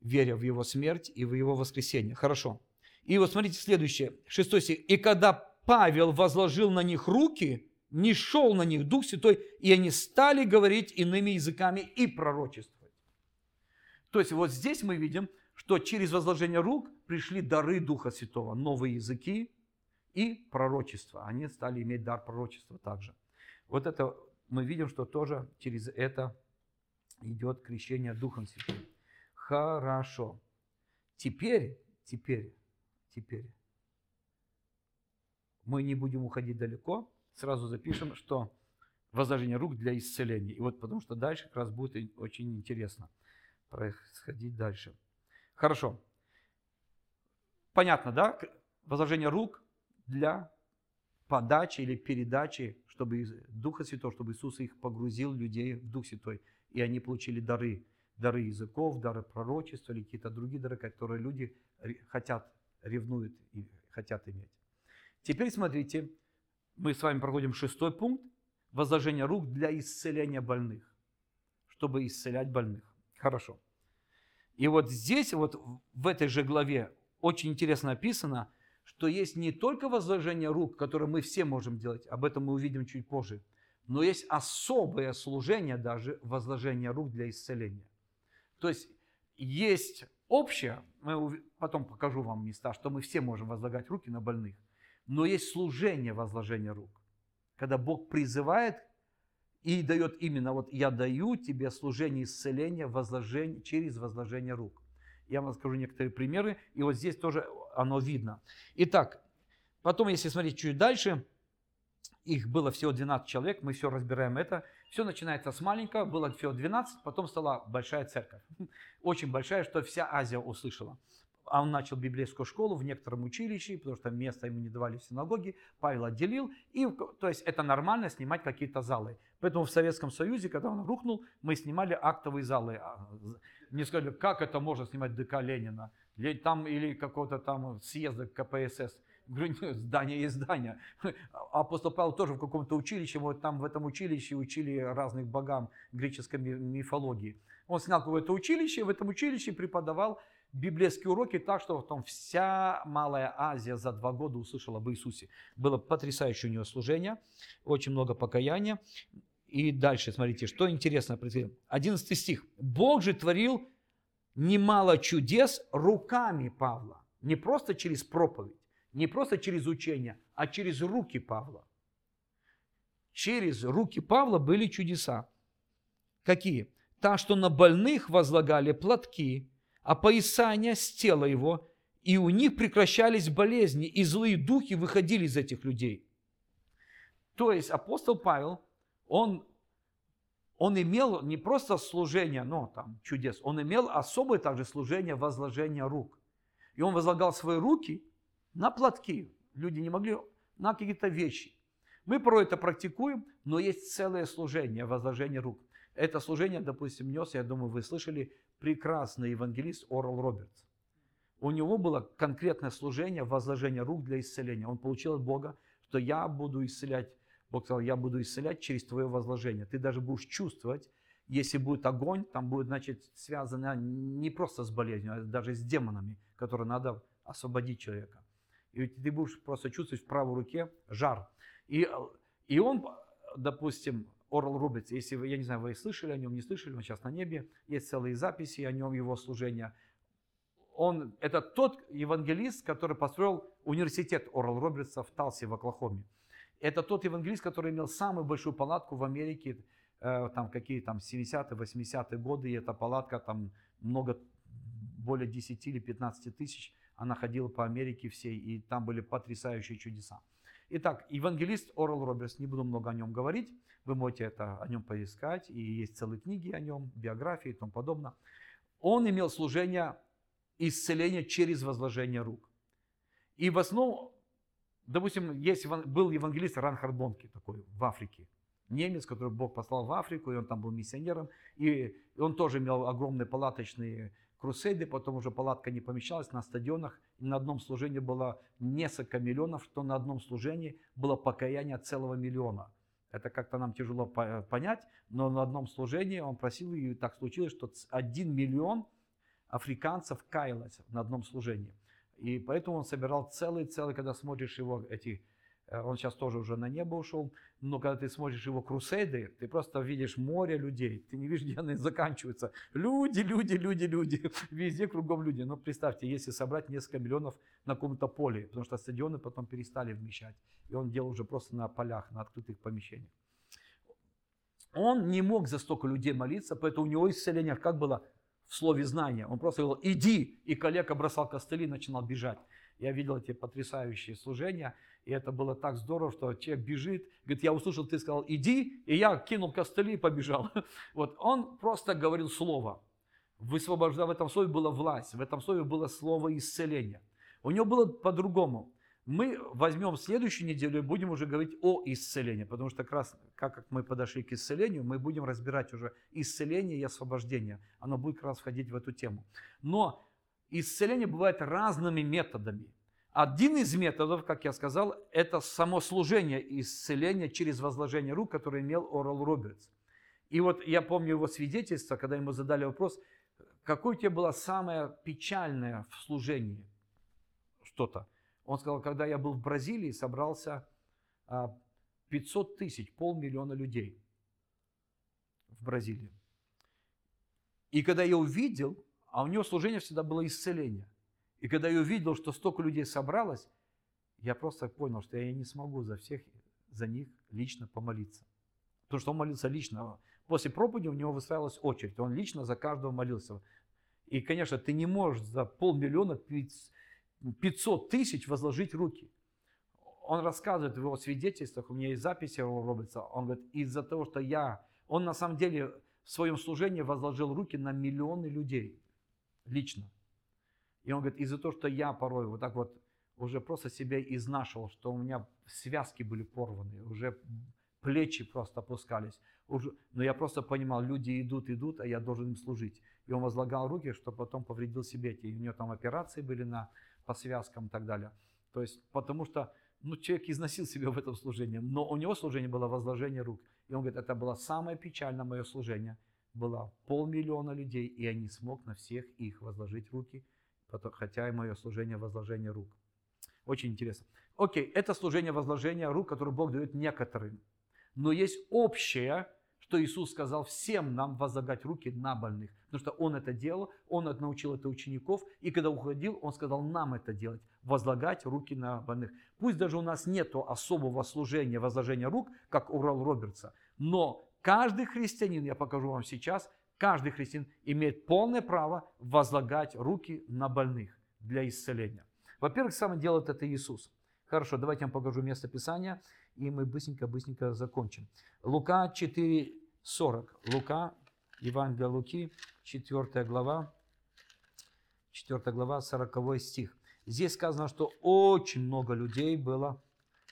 веря в Его смерть и в Его воскресение. Хорошо. И вот смотрите следующее, шестой стих. «И когда Павел возложил на них руки, не шел на них Дух Святой, и они стали говорить иными языками и пророчествовать». То есть вот здесь мы видим, что через возложение рук пришли дары Духа Святого, новые языки и пророчество. Они стали иметь дар пророчества также. Вот это мы видим, что тоже через это идет крещение Духом Святым. Хорошо. Теперь, теперь, теперь мы не будем уходить далеко. Сразу запишем, что возложение рук для исцеления. И вот потому что дальше как раз будет очень интересно происходить дальше. Хорошо. Понятно, да? Возложение рук для подачи или передачи, чтобы Духа Святого, чтобы Иисус их погрузил, людей, в Дух Святой, и они получили дары, дары языков, дары пророчества или какие-то другие дары, которые люди хотят, ревнуют и хотят иметь. Теперь смотрите, мы с вами проходим шестой пункт, возложение рук для исцеления больных, чтобы исцелять больных. Хорошо. И вот здесь, вот в этой же главе, очень интересно написано, что есть не только возложение рук, которое мы все можем делать, об этом мы увидим чуть позже, но есть особое служение даже возложение рук для исцеления. То есть есть общее, мы потом покажу вам места, что мы все можем возлагать руки на больных, но есть служение возложения рук, когда Бог призывает и дает именно, вот я даю тебе служение исцеления возложение, через возложение рук. Я вам скажу некоторые примеры, и вот здесь тоже оно видно. Итак, потом, если смотреть чуть дальше, их было всего 12 человек, мы все разбираем это. Все начинается с маленького, было всего 12, потом стала большая церковь. [laughs] Очень большая, что вся Азия услышала. А он начал библейскую школу в некотором училище, потому что место ему не давали в синагоге. Павел отделил. И, то есть это нормально снимать какие-то залы. Поэтому в Советском Союзе, когда он рухнул, мы снимали актовые залы. А, мне сказали, как это можно снимать ДК Ленина? Там или какого-то там съезда КПСС. Говорю, здание есть здание. [laughs] Апостол Павел тоже в каком-то училище, вот там в этом училище учили разных богам греческой мифологии. Он снял какое-то училище, в этом училище преподавал библейские уроки так, что там вся Малая Азия за два года услышала об Иисусе. Было потрясающее у него служение, очень много покаяния. И дальше, смотрите, что интересно. 11 стих. «Бог же творил немало чудес руками Павла». Не просто через проповедь, не просто через учение, а через руки Павла. Через руки Павла были чудеса. Какие? Та, что на больных возлагали платки, опоясания с тела его, и у них прекращались болезни, и злые духи выходили из этих людей. То есть апостол Павел, он, он имел не просто служение, ну там чудес, он имел особое также служение возложения рук. И он возлагал свои руки на платки. Люди не могли, на какие-то вещи. Мы порой это практикуем, но есть целое служение, возложение рук. Это служение, допустим, нес, я думаю, вы слышали, прекрасный евангелист Орл Робертс. У него было конкретное служение, возложение рук для исцеления. Он получил от Бога, что я буду исцелять. Бог сказал, я буду исцелять через твое возложение. Ты даже будешь чувствовать, если будет огонь, там будет, значит, связано не просто с болезнью, а даже с демонами, которые надо освободить человека. И ты будешь просто чувствовать в правой руке жар. И, и он, допустим, Орл Рубец, если вы, я не знаю, вы слышали о нем, не слышали, он сейчас на небе, есть целые записи о нем, его служения. Он, это тот евангелист, который построил университет Орл Робертса в Талсе, в Оклахоме. Это тот евангелист, который имел самую большую палатку в Америке, э, там какие там 70-е, 80-е годы, и эта палатка там много, более 10 или 15 тысяч, она ходила по Америке всей, и там были потрясающие чудеса. Итак, евангелист Орел Робертс, не буду много о нем говорить, вы можете это о нем поискать, и есть целые книги о нем, биографии и тому подобное. Он имел служение исцеления через возложение рук. И в основном Допустим, есть, был евангелист Ранхард Бонки такой в Африке. Немец, который Бог послал в Африку, и он там был миссионером. И он тоже имел огромные палаточные крусейды, потом уже палатка не помещалась на стадионах. На одном служении было несколько миллионов, что на одном служении было покаяние целого миллиона. Это как-то нам тяжело понять, но на одном служении он просил, и так случилось, что один миллион африканцев каялось на одном служении. И поэтому он собирал целый-целый, когда смотришь его эти, э, он сейчас тоже уже на небо ушел, но когда ты смотришь его крусейды, ты просто видишь море людей, ты не видишь, где они заканчиваются. Люди, люди, люди, люди, [laughs] везде кругом люди. Но представьте, если собрать несколько миллионов на каком-то поле, потому что стадионы потом перестали вмещать, и он делал уже просто на полях, на открытых помещениях. Он не мог за столько людей молиться, поэтому у него исцеление как было? в слове знания. Он просто говорил, иди, и коллега бросал костыли и начинал бежать. Я видел эти потрясающие служения, и это было так здорово, что человек бежит, говорит, я услышал, ты сказал, иди, и я кинул костыли и побежал. [laughs] Вот он просто говорил слово. Высвобождая в этом слове была власть, в этом слове было слово исцеления. У него было по-другому. Мы возьмем следующую неделю и будем уже говорить о исцелении, потому что как раз как мы подошли к исцелению, мы будем разбирать уже исцеление и освобождение. Оно будет как раз входить в эту тему. Но исцеление бывает разными методами. Один из методов, как я сказал, это само служение исцеления через возложение рук, которое имел Орел Робертс. И вот я помню его свидетельство, когда ему задали вопрос, какое у тебя было самое печальное в служении что-то. Он сказал, когда я был в Бразилии, собрался 500 а, тысяч, полмиллиона людей в Бразилии. И когда я увидел, а у него служение всегда было исцеление. И когда я увидел, что столько людей собралось, я просто понял, что я не смогу за всех, за них лично помолиться. Потому что он молился лично. После проповеди у него выстраивалась очередь. Он лично за каждого молился. И, конечно, ты не можешь за полмиллиона 500 тысяч возложить руки. Он рассказывает в его свидетельствах, у меня есть записи его Робертса, он говорит, из-за того, что я, он на самом деле в своем служении возложил руки на миллионы людей лично. И он говорит, из-за того, что я порой вот так вот уже просто себя изнашивал, что у меня связки были порваны, уже плечи просто опускались. Уже, но я просто понимал, люди идут, идут, а я должен им служить. И он возлагал руки, что потом повредил себе. И у него там операции были на по связкам и так далее. То есть, потому что ну, человек износил себя в этом служении, но у него служение было возложение рук. И он говорит, это было самое печальное мое служение. Было полмиллиона людей, и я не смог на всех их возложить руки, хотя и мое служение возложение рук. Очень интересно. Окей, это служение возложения рук, которое Бог дает некоторым. Но есть общее что Иисус сказал всем нам возлагать руки на больных. Потому что Он это делал, Он это научил это учеников. И когда уходил, Он сказал нам это делать, возлагать руки на больных. Пусть даже у нас нет особого служения, возложения рук, как у Ролл Робертса, но каждый христианин, я покажу вам сейчас, каждый христианин имеет полное право возлагать руки на больных для исцеления. Во-первых, сам делает это Иисус. Хорошо, давайте я вам покажу место Писания, и мы быстренько-быстренько закончим. Лука 4, 40. Лука, Евангелие Луки, 4 глава, 4 глава, 40 стих. Здесь сказано, что очень много людей было,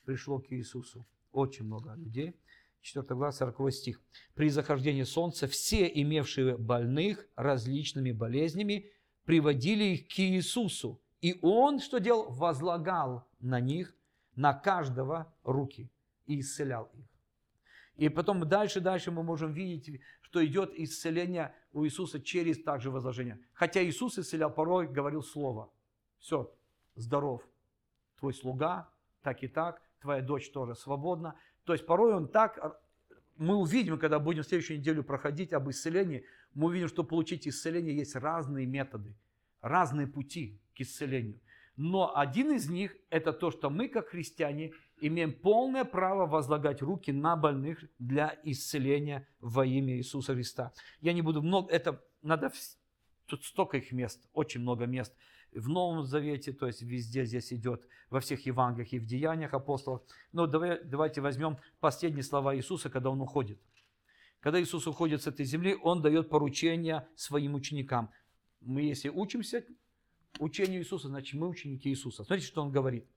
пришло к Иисусу. Очень много людей. 4 глава, 40 стих. При захождении солнца все, имевшие больных различными болезнями, приводили их к Иисусу. И Он что делал? Возлагал на них, на каждого руки и исцелял их. И потом дальше, дальше мы можем видеть, что идет исцеление у Иисуса через также возложение. Хотя Иисус исцелял, порой говорил слово. Все, здоров. Твой слуга, так и так, твоя дочь тоже свободна. То есть порой он так, мы увидим, когда будем следующую неделю проходить об исцелении, мы увидим, что получить исцеление есть разные методы, разные пути к исцелению. Но один из них – это то, что мы, как христиане, имеем полное право возлагать руки на больных для исцеления во имя Иисуса Христа. Я не буду много, это надо, тут столько их мест, очень много мест в Новом Завете, то есть везде здесь идет, во всех Евангелиях и в Деяниях апостолов. Но давай, давайте возьмем последние слова Иисуса, когда Он уходит. Когда Иисус уходит с этой земли, Он дает поручение своим ученикам. Мы, если учимся учению Иисуса, значит, мы ученики Иисуса. Смотрите, что Он говорит –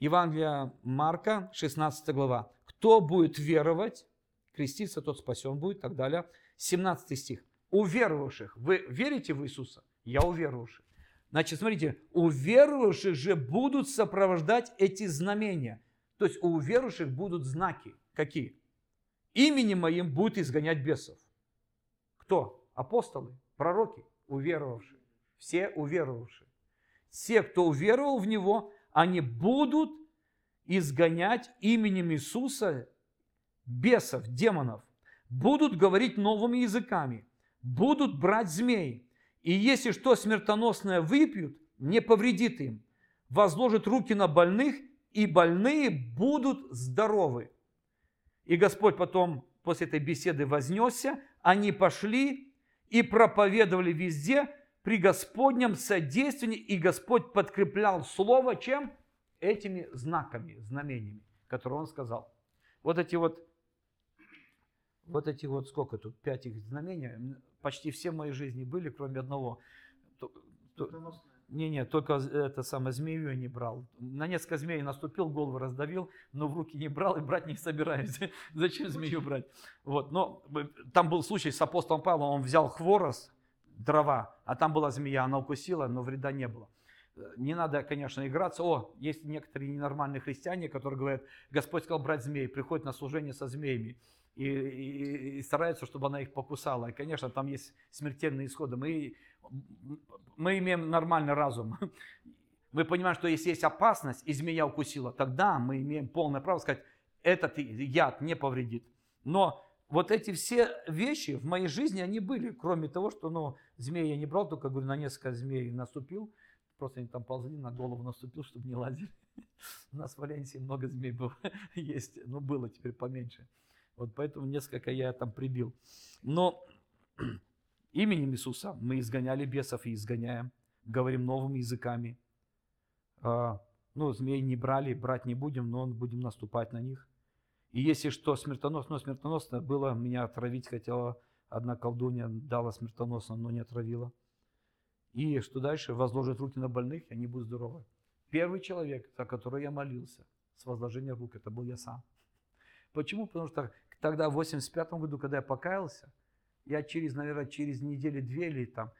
Евангелие Марка, 16 глава. Кто будет веровать, креститься, тот спасен будет, и так далее. 17 стих. У верующих. Вы верите в Иисуса? Я у верующих. Значит, смотрите, у верующих же будут сопровождать эти знамения. То есть у верующих будут знаки. Какие? Именем моим будет изгонять бесов. Кто? Апостолы, пророки, уверовавшие. Все уверовавшие. Все, кто уверовал в Него, они будут изгонять именем Иисуса бесов, демонов, будут говорить новыми языками, будут брать змей, и если что смертоносное выпьют, не повредит им, возложит руки на больных, и больные будут здоровы. И Господь потом после этой беседы вознесся, они пошли и проповедовали везде, при Господнем содействии, и Господь подкреплял Слово чем? Этими знаками, знамениями, которые Он сказал. Вот эти вот, вот эти вот, сколько тут, пять их знамений, почти все в моей жизни были, кроме одного. Не, не, только это самое змею я не брал. На несколько змей наступил, голову раздавил, но в руки не брал и брать не собираюсь. [laughs] Зачем змею брать? Вот, но э, там был случай с апостолом Павлом, он взял хворост, дрова, а там была змея, она укусила, но вреда не было. Не надо, конечно, играться. О, есть некоторые ненормальные христиане, которые говорят, Господь сказал брать змей, приходят на служение со змеями и, и, и стараются, чтобы она их покусала. И, конечно, там есть смертельные исходы. Мы, мы имеем нормальный разум. [laughs] Мы понимаем, что если есть опасность, и змея укусила, тогда мы имеем полное право сказать, этот яд не повредит. Но вот эти все вещи в моей жизни, они были, кроме того, что, ну, змеи я не брал, только, говорю, на несколько змей наступил, просто они там ползли, на голову наступил, чтобы не лазили. [laughs] У нас в Валенсии много змей было, [laughs] есть, ну, было теперь поменьше. Вот поэтому несколько я там прибил. Но [clears throat] именем Иисуса мы изгоняли бесов и изгоняем, говорим новыми языками. А, ну, змей не брали, брать не будем, но будем наступать на них. И если что, смертоносно, смертоносно было, меня отравить хотела одна колдунья, дала смертоносно, но не отравила. И что дальше? Возложит руки на больных, и они будут здоровы. Первый человек, за которого я молился, с возложением рук, это был я сам. Почему? Потому что тогда, в 85 году, когда я покаялся, я через, наверное, через неделю две или там,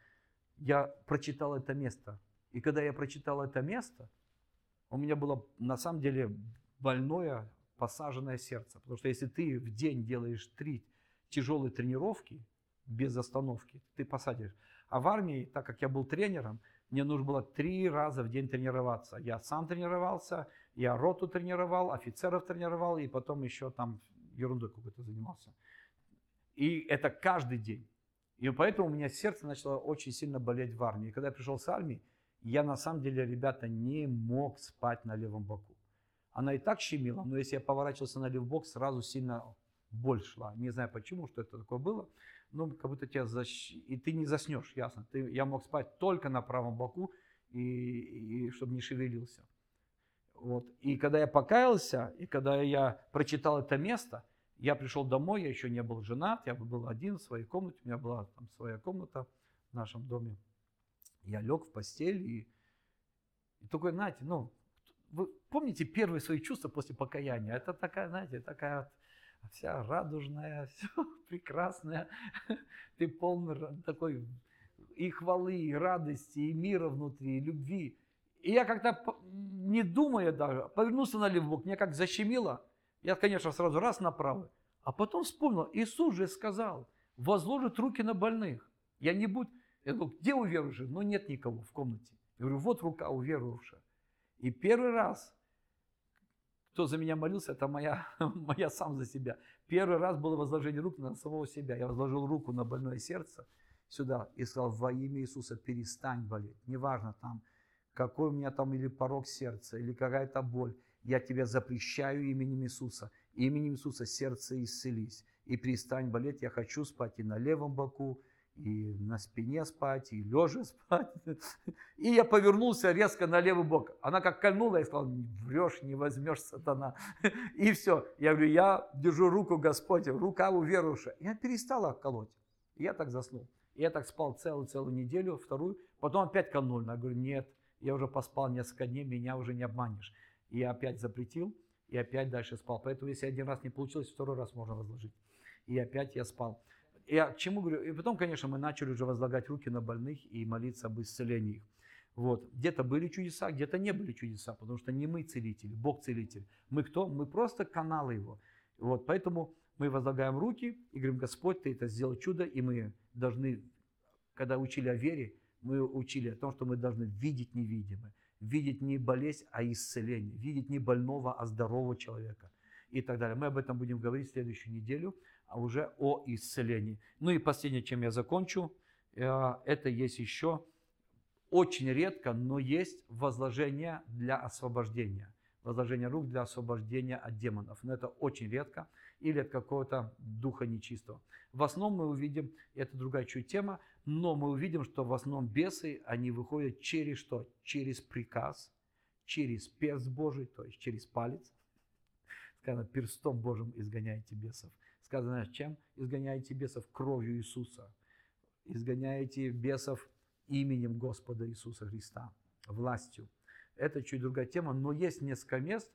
я прочитал это место. И когда я прочитал это место, у меня было на самом деле больное посаженное сердце. Потому что если ты в день делаешь три тяжелые тренировки без остановки, ты посадишь. А в армии, так как я был тренером, мне нужно было три раза в день тренироваться. Я сам тренировался, я роту тренировал, офицеров тренировал, и потом еще там ерундой какой-то занимался. И это каждый день. И поэтому у меня сердце начало очень сильно болеть в армии. И когда я пришел с армии, я на самом деле, ребята, не мог спать на левом боку. Она и так щемила, но если я поворачивался на левбок, сразу сильно боль шла. Не знаю почему, что это такое было, но как будто тебя защ... И ты не заснешь, ясно. Ты... Я мог спать только на правом боку, и, и чтобы не шевелился. Вот. И когда я покаялся, и когда я прочитал это место, я пришел домой, я еще не был женат, я был один в своей комнате, у меня была там своя комната в нашем доме. Я лег в постель и, и такой, знаете, ну, вы помните первые свои чувства после покаяния? Это такая, знаете, такая вот вся радужная, [laughs] все прекрасная. Ты полный такой и хвалы, и радости, и мира внутри, и любви. И я как-то, не думая даже, повернулся на левый бок, меня как защемило. Я, конечно, сразу раз направо. А потом вспомнил, Иисус же сказал, возложит руки на больных. Я не буду... Я говорю, где уверовавший? Ну, нет никого в комнате. Я говорю, вот рука уверовавшая. И первый раз, кто за меня молился, это моя, [laughs] моя сам за себя. Первый раз было возложение рук на самого себя. Я возложил руку на больное сердце сюда и сказал, во имя Иисуса перестань болеть. Неважно там, какой у меня там или порог сердца, или какая-то боль, я тебя запрещаю именем Иисуса. Именем Иисуса сердце исцелись. И перестань болеть, я хочу спать и на левом боку, и на спине спать, и лежа [laughs] спать. И я повернулся резко на левый бок. Она как кольнула [laughs] и сказала, врешь, не возьмешь, сатана. И все. Я говорю, я держу руку Господь, рука у верующего. Я перестала колоть. Я так заснул. Я так спал целую-целую неделю, вторую. Потом опять кольнули. Я говорю, нет, я уже поспал несколько дней, меня уже не обманешь. И я опять запретил, и опять дальше спал. Поэтому если один раз не получилось, второй раз можно возложить. И опять я спал. Я к чему говорю? И потом, конечно, мы начали уже возлагать руки на больных и молиться об исцелении их. Вот. Где-то были чудеса, где-то не были чудеса, потому что не мы целители, Бог целитель. Мы кто? Мы просто каналы Его. Вот. Поэтому мы возлагаем руки и говорим, Господь, Ты это сделал чудо, и мы должны, когда учили о вере, мы учили о том, что мы должны видеть невидимое, видеть не болезнь, а исцеление, видеть не больного, а здорового человека и так далее. Мы об этом будем говорить в следующую неделю а уже о исцелении. Ну и последнее, чем я закончу, э, это есть еще очень редко, но есть возложение для освобождения. Возложение рук для освобождения от демонов. Но это очень редко или от какого-то духа нечистого. В основном мы увидим, это другая чуть тема, но мы увидим, что в основном бесы, они выходят через что? Через приказ, через перст Божий, то есть через палец. Сказано, перстом Божьим изгоняйте бесов. Сказано, чем? Изгоняете бесов кровью Иисуса. Изгоняете бесов именем Господа Иисуса Христа, властью. Это чуть другая тема, но есть несколько мест,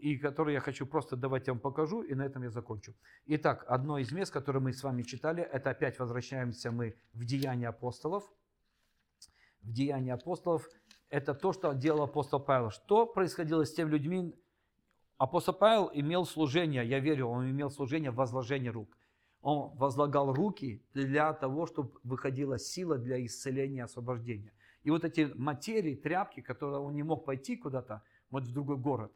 и которые я хочу просто давать вам покажу, и на этом я закончу. Итак, одно из мест, которое мы с вами читали, это опять возвращаемся мы в Деяния апостолов. В Деяния апостолов это то, что делал апостол Павел. Что происходило с теми людьми, Апостол Павел имел служение, я верю, он имел служение возложения рук. Он возлагал руки для того, чтобы выходила сила для исцеления освобождения. И вот эти материи, тряпки, которые он не мог пойти куда-то, вот в другой город,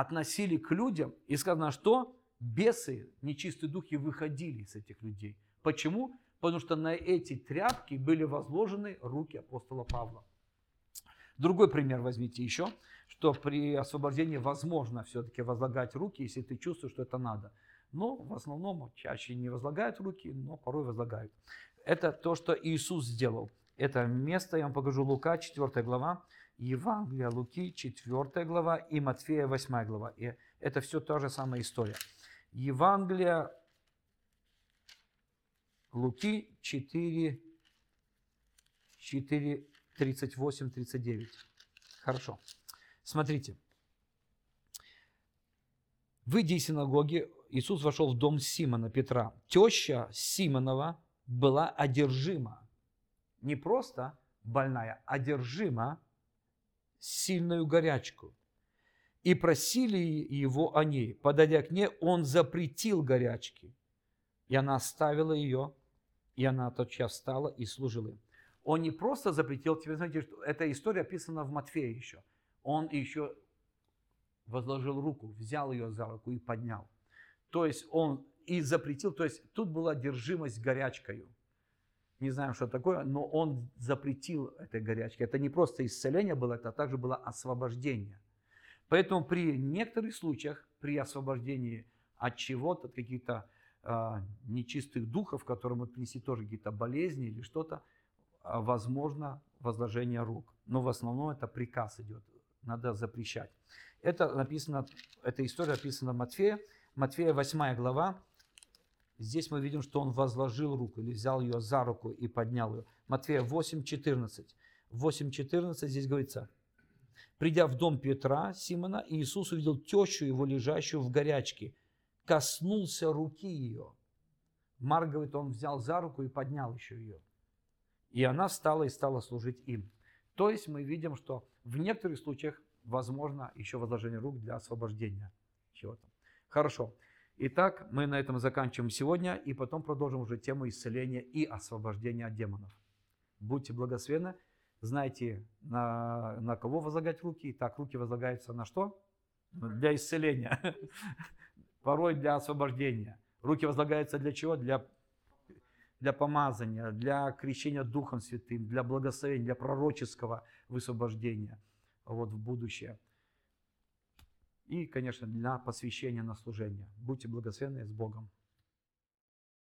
относили к людям, и сказано, что бесы, нечистые духи выходили из этих людей. Почему? Потому что на эти тряпки были возложены руки апостола Павла. Другой пример возьмите еще что при освобождении возможно все-таки возлагать руки, если ты чувствуешь, что это надо. Но в основном чаще не возлагают руки, но порой возлагают. Это то, что Иисус сделал. Это место, я вам покажу, Лука, 4 глава, Евангелие Луки, 4 глава и Матфея, 8 глава. И это все та же самая история. Евангелие Луки 4, 4, 38, 39. Хорошо. Смотрите. Выйдя из синагоги, Иисус вошел в дом Симона Петра. Теща Симонова была одержима. Не просто больная, одержима сильную горячку. И просили его о ней. Подойдя к ней, он запретил горячки. И она оставила ее, и она тотчас встала и служила им. Он не просто запретил, тебе знаете, что эта история описана в Матфея еще – он еще возложил руку, взял ее за руку и поднял. То есть он и запретил, то есть тут была держимость горячкою. Не знаем, что такое, но он запретил этой горячке. Это не просто исцеление было, это также было освобождение. Поэтому при некоторых случаях, при освобождении от чего-то, от каких-то э, нечистых духов, которым мы принесли тоже какие-то болезни или что-то, э, возможно возложение рук. Но в основном это приказ идет надо запрещать. Это написано, эта история описана в Матфея. Матфея 8 глава. Здесь мы видим, что он возложил руку или взял ее за руку и поднял ее. Матфея 8.14. 8.14 здесь говорится. Придя в дом Петра, Симона, Иисус увидел тещу его, лежащую в горячке. Коснулся руки ее. Марк говорит, он взял за руку и поднял еще ее. И она встала и стала служить им. То есть мы видим, что в некоторых случаях возможно еще возложение рук для освобождения чего-то. Хорошо. Итак, мы на этом заканчиваем сегодня и потом продолжим уже тему исцеления и освобождения от демонов. Будьте благословенны. Знаете, на, на кого возлагать руки. Так, руки возлагаются на что? Для исцеления. [laughs] Порой для освобождения. Руки возлагаются для чего? Для для помазания, для крещения Духом Святым, для благословения, для пророческого высвобождения вот, в будущее. И, конечно, для посвящения на служение. Будьте благословенны с Богом.